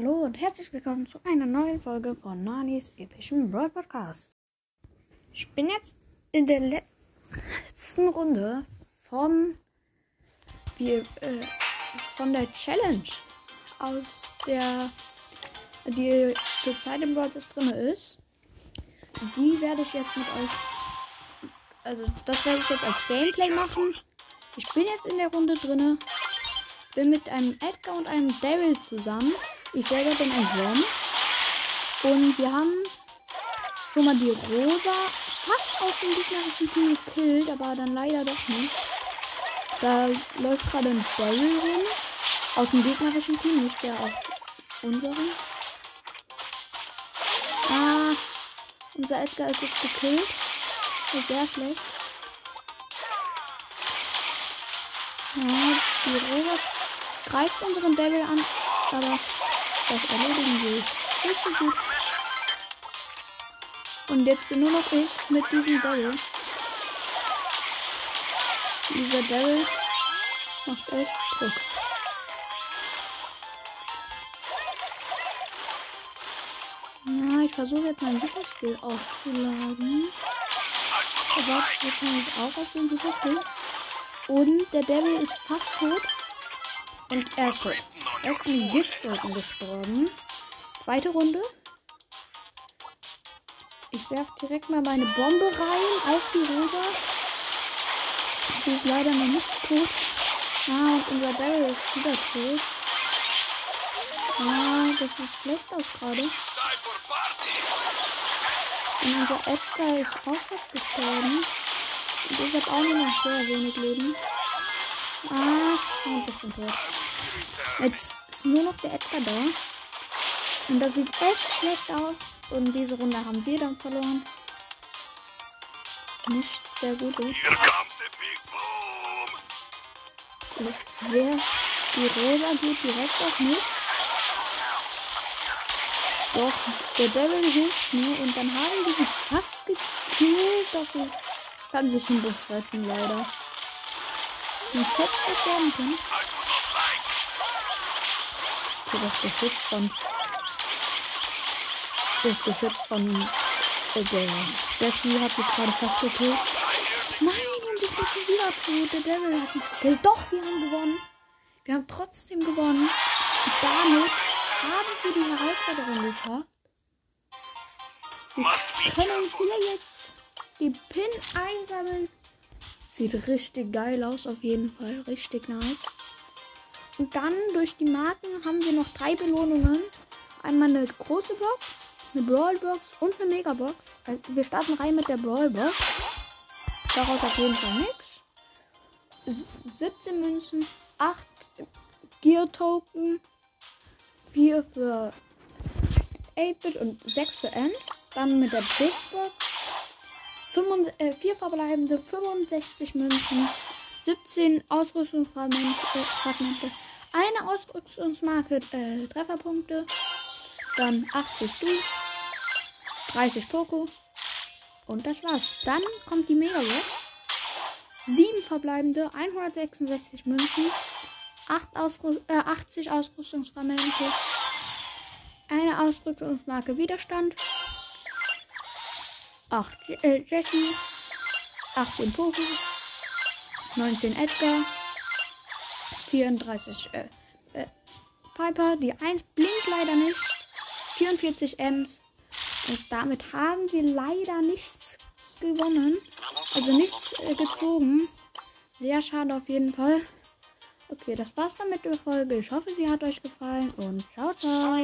Hallo und herzlich willkommen zu einer neuen Folge von Nanis epischem Brawl Podcast. Ich bin jetzt in der le letzten Runde vom wir, äh, von der Challenge aus der die zurzeit im Brawl drin ist. Die werde ich jetzt mit euch also das werde ich jetzt als Gameplay machen. Ich bin jetzt in der Runde drinne. Bin mit einem Edgar und einem Daryl zusammen. Ich selber bin ein Ron. Und wir haben schon mal die Rosa fast aus dem gegnerischen Team gekillt, aber dann leider doch nicht. Da läuft gerade ein Daryl rum. Aus dem gegnerischen Team, nicht der aus unserem. Ah, unser Edgar ist jetzt gekillt. Ist sehr schlecht. Ja, die Rosa greift unseren Devil an, aber das erledigen wir. Richtig gut. Und jetzt bin nur noch ich mit diesem Devil. Dieser Devil macht echt Druck. Na, ich versuche jetzt meinen Super Skill aufzuladen. Aber jetzt kann ich auch auf den Super Skill. Und der Devil ist fast tot. Und er ist tot. Er ist den Giftwolken gestorben. Zweite Runde. Ich werfe direkt mal meine Bombe rein auf die Rosa. Sie ist leider noch nicht tot. Ah, und unser Barrel ist wieder tot. Ah, das sieht schlecht aus gerade. Und unser Edgar ist auch fast gestorben. Und ich habe auch nur noch sehr wenig Leben. Ah, und ich bin tot. Jetzt ist nur noch der Edgar da. Und das sieht echt schlecht aus. Und diese Runde haben wir dann verloren. Ist nicht sehr gut. Wer die Rosa geht direkt auf mich. Doch, der Devil hilft mir und dann haben wir sie fast gekillt. Doch sie kann sich ein Busch retten, leider. Und hätte es werden können. Okay, das Geschütz von. Das Geschütz von. Äh, der Jesse hat mich gerade fast gekillt. Nein, und ich bin schon wieder tot. Der Devil hat mich gekillt. Doch, wir haben gewonnen. Wir haben trotzdem gewonnen. Und damit haben wir die Herausforderung geschafft. Wir können hier jetzt die Pin einsammeln. Sieht richtig geil aus, auf jeden Fall. Richtig nice. Und dann durch die Marken haben wir noch drei Belohnungen. Einmal eine große Box, eine Brawlbox und eine Megabox. Also wir starten rein mit der Brawlbox. Daraus auf jeden Fall nichts. 17 Münzen, 8 Gear-Token, 4 für 8-Bit und 6 für Ends. Dann mit der Big Box 4 äh, verbleibende 65 Münzen, 17 Ausrüstungsfragmente, eine Ausrüstungsmarke, äh, Trefferpunkte, dann 80 Du, 30 Poco. Und das war's. Dann kommt die Megabox. 7 verbleibende, 166 Münzen, 8 Ausrü äh, 80 Ausrüstungsfragmente, eine Ausrüstungsmarke Widerstand, 8 äh, Jesse, 18 Poco, 19 Edgar, 34 äh, äh, Piper, die 1 blinkt leider nicht, 44 Ms und damit haben wir leider nichts gewonnen, also nichts äh, gezogen. Sehr schade auf jeden Fall. Okay, das war's dann mit der Folge. Ich hoffe, sie hat euch gefallen und ciao, ciao.